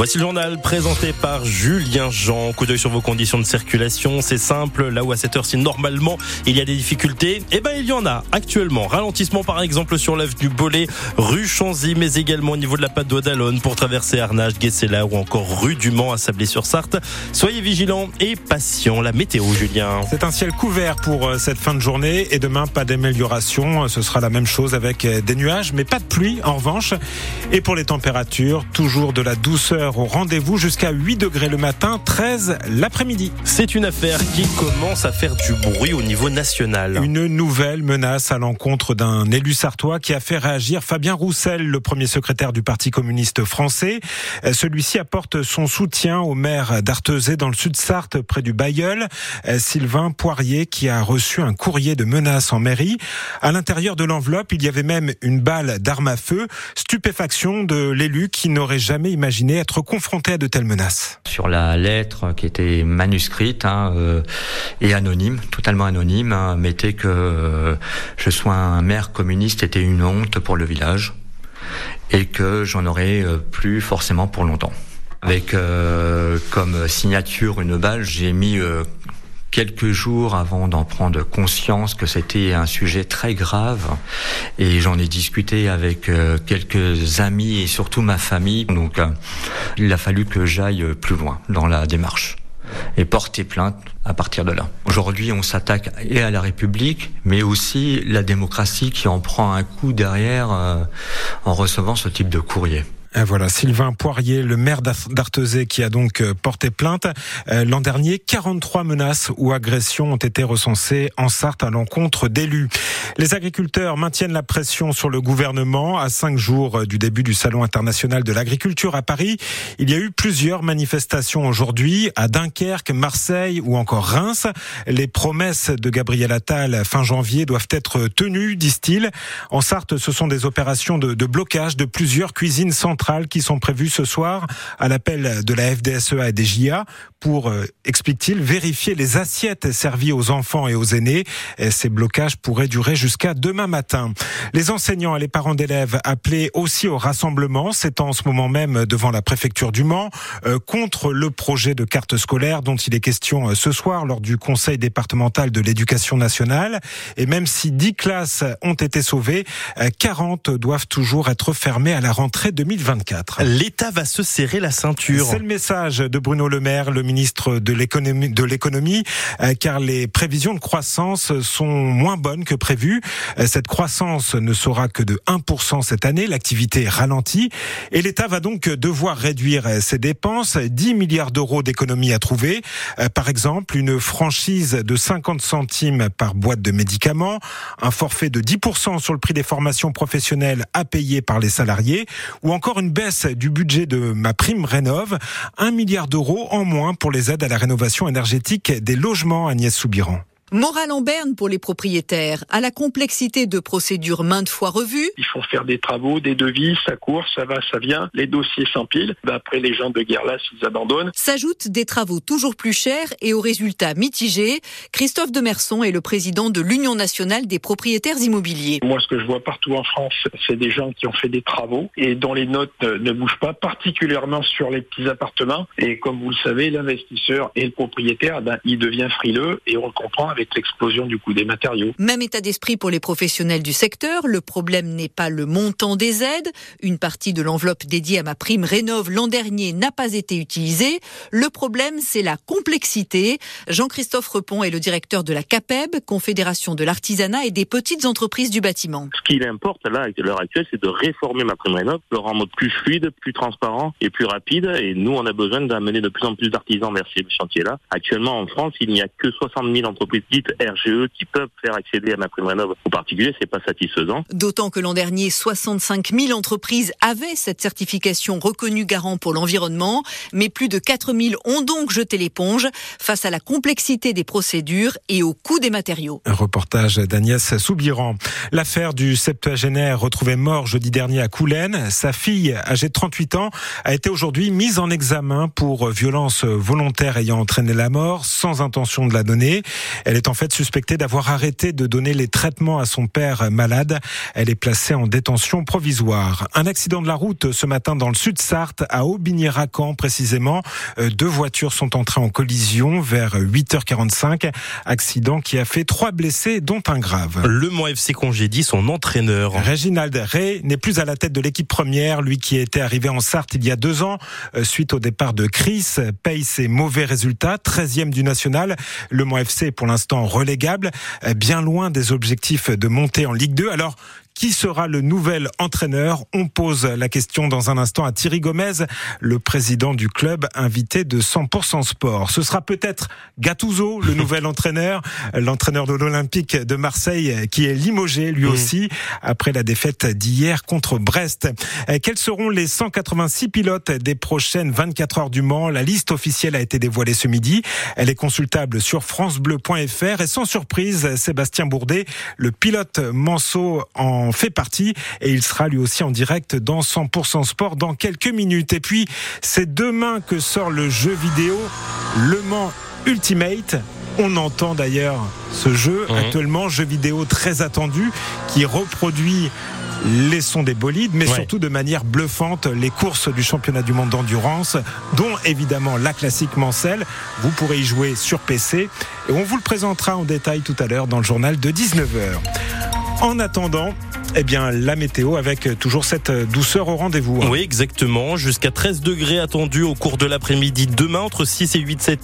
Voici le journal présenté par Julien Jean. Coup d'œil sur vos conditions de circulation. C'est simple. Là où à cette heure-ci, normalement, il y a des difficultés, eh ben, il y en a actuellement. Ralentissement, par exemple, sur l'avenue Bollé, rue Chanzy, mais également au niveau de la patte d'Oie d'Alonne pour traverser Arnage, Guessela ou encore rue du Mans à Sablé-sur-Sarthe. Soyez vigilants et patients. La météo, Julien. C'est un ciel couvert pour euh, cette fin de journée et demain, pas d'amélioration. Ce sera la même chose avec euh, des nuages, mais pas de pluie en revanche. Et pour les températures, toujours de la douceur au rendez-vous jusqu'à 8 degrés le matin, 13 l'après-midi. C'est une affaire qui commence à faire du bruit au niveau national. Une nouvelle menace à l'encontre d'un élu sartois qui a fait réagir Fabien Roussel, le premier secrétaire du Parti communiste français. Celui-ci apporte son soutien au maire d'Artezé dans le sud Sarthe près du Bayeul, Sylvain Poirier qui a reçu un courrier de menace en mairie. À l'intérieur de l'enveloppe, il y avait même une balle d'arme à feu, stupéfaction de l'élu qui n'aurait jamais imaginé être confronté à de telles menaces Sur la lettre qui était manuscrite hein, euh, et anonyme, totalement anonyme, hein, mettait que euh, je sois un maire communiste était une honte pour le village et que j'en aurais euh, plus forcément pour longtemps. Avec comme signature une balle, j'ai mis quelques jours avant d'en prendre conscience que c'était un sujet très grave et j'en ai discuté avec euh, quelques amis et surtout ma famille donc euh, il a fallu que j'aille plus loin dans la démarche et porter plainte à partir de là. Aujourd'hui, on s'attaque et à la République, mais aussi la démocratie qui en prend un coup derrière euh, en recevant ce type de courrier. Voilà, Sylvain Poirier, le maire d'Artezé, qui a donc euh, porté plainte. Euh, l'an dernier, 43 menaces ou agressions ont été recensées en Sarthe à l'encontre d'élus. Les agriculteurs maintiennent la pression sur le gouvernement. À cinq jours du début du Salon international de l'agriculture à Paris, il y a eu plusieurs manifestations aujourd'hui à Dunkerque, Marseille ou encore Reims. Les promesses de Gabriel Attal fin janvier doivent être tenues, disent-ils. En Sarthe, ce sont des opérations de, de blocage de plusieurs cuisines centrales qui sont prévues ce soir à l'appel de la FDSEA et des JA pour, euh, explique-t-il, vérifier les assiettes servies aux enfants et aux aînés. Et ces blocages pourraient durer jusqu'à demain matin. Les enseignants et les parents d'élèves appelés aussi au rassemblement, c'est en ce moment même devant la préfecture du Mans, euh, contre le projet de carte scolaire dont il est question euh, ce soir lors du Conseil départemental de l'éducation nationale. Et même si 10 classes ont été sauvées, 40 doivent toujours être fermées à la rentrée 2020. L'État va se serrer la ceinture. C'est le message de Bruno Le Maire, le ministre de l'économie, de l'économie, euh, car les prévisions de croissance sont moins bonnes que prévues. Euh, cette croissance ne sera que de 1% cette année. L'activité ralentit et l'État va donc devoir réduire ses dépenses. 10 milliards d'euros d'économies à trouver. Euh, par exemple, une franchise de 50 centimes par boîte de médicaments, un forfait de 10% sur le prix des formations professionnelles à payer par les salariés ou encore une baisse du budget de ma prime rénove, un milliard d'euros en moins pour les aides à la rénovation énergétique des logements Agnès Soubiran. Morale en berne pour les propriétaires, à la complexité de procédures maintes fois revues. Il faut faire des travaux, des devis, ça court, ça va, ça vient, les dossiers s'empilent. Ben, après, les gens de guerre là, s'ils abandonnent. S'ajoutent des travaux toujours plus chers et aux résultats mitigés. Christophe Demerson est le président de l'Union nationale des propriétaires immobiliers. Moi, ce que je vois partout en France, c'est des gens qui ont fait des travaux et dont les notes ne bougent pas, particulièrement sur les petits appartements. Et comme vous le savez, l'investisseur et le propriétaire, ben, il devient frileux et on le comprend avec l'explosion du coût des matériaux. Même état d'esprit pour les professionnels du secteur. Le problème n'est pas le montant des aides. Une partie de l'enveloppe dédiée à ma prime rénove l'an dernier n'a pas été utilisée. Le problème, c'est la complexité. Jean-Christophe Repon est le directeur de la CAPEB, Confédération de l'artisanat et des petites entreprises du bâtiment. Ce qu'il importe là, à l'heure actuelle, c'est de réformer ma prime rénove, le rendre plus fluide, plus transparent et plus rapide. Et nous, on a besoin d'amener de plus en plus d'artisans vers ces chantiers-là. Actuellement, en France, il n'y a que 60 000 entreprises dites RGE qui peuvent faire accéder à ma prime rénov au particulier, c'est pas satisfaisant. D'autant que l'an dernier, 65 000 entreprises avaient cette certification reconnue garant pour l'environnement, mais plus de 4 000 ont donc jeté l'éponge face à la complexité des procédures et au coût des matériaux. Un reportage d'Agnès Soubiran. L'affaire du septuagénaire retrouvé mort jeudi dernier à Coulennes. Sa fille, âgée de 38 ans, a été aujourd'hui mise en examen pour violence volontaire ayant entraîné la mort sans intention de la donner. Elle est en fait suspectée d'avoir arrêté de donner les traitements à son père malade. Elle est placée en détention provisoire. Un accident de la route ce matin dans le sud Sarthe, à Aubigny-Racan précisément. Euh, deux voitures sont entrées en collision vers 8h45. Accident qui a fait trois blessés, dont un grave. Le Mans FC congédie son entraîneur. Reginald Ray n'est plus à la tête de l'équipe première, lui qui était arrivé en Sarthe il y a deux ans, euh, suite au départ de Chris, paye ses mauvais résultats, 13e du national. Le Mans FC est pour l'instant relégable, euh, bien loin des objectifs de monter en Ligue 2. Alors, qui sera le nouvel entraîneur? On pose la question dans un instant à Thierry Gomez, le président du club invité de 100% Sport. Ce sera peut-être Gattuso, le nouvel entraîneur, l'entraîneur de l'Olympique de Marseille qui est limogé lui aussi après la défaite d'hier contre Brest. Quels seront les 186 pilotes des prochaines 24 heures du Mans? La liste officielle a été dévoilée ce midi. Elle est consultable sur francebleu.fr et sans surprise, Sébastien Bourdet, le pilote Manceau en fait partie et il sera lui aussi en direct dans 100% Sport dans quelques minutes. Et puis, c'est demain que sort le jeu vidéo Le Mans Ultimate. On entend d'ailleurs ce jeu mhm. actuellement, jeu vidéo très attendu qui reproduit les sons des bolides, mais surtout de manière bluffante les courses du championnat du monde d'endurance, dont évidemment la classique Mancel. Vous pourrez y jouer sur PC et on vous le présentera en détail tout à l'heure dans le journal de 19h. En attendant, eh bien, la météo avec toujours cette douceur au rendez-vous. Oui, exactement. Jusqu'à 13 degrés attendus au cours de l'après-midi demain, entre 6 et 8, 7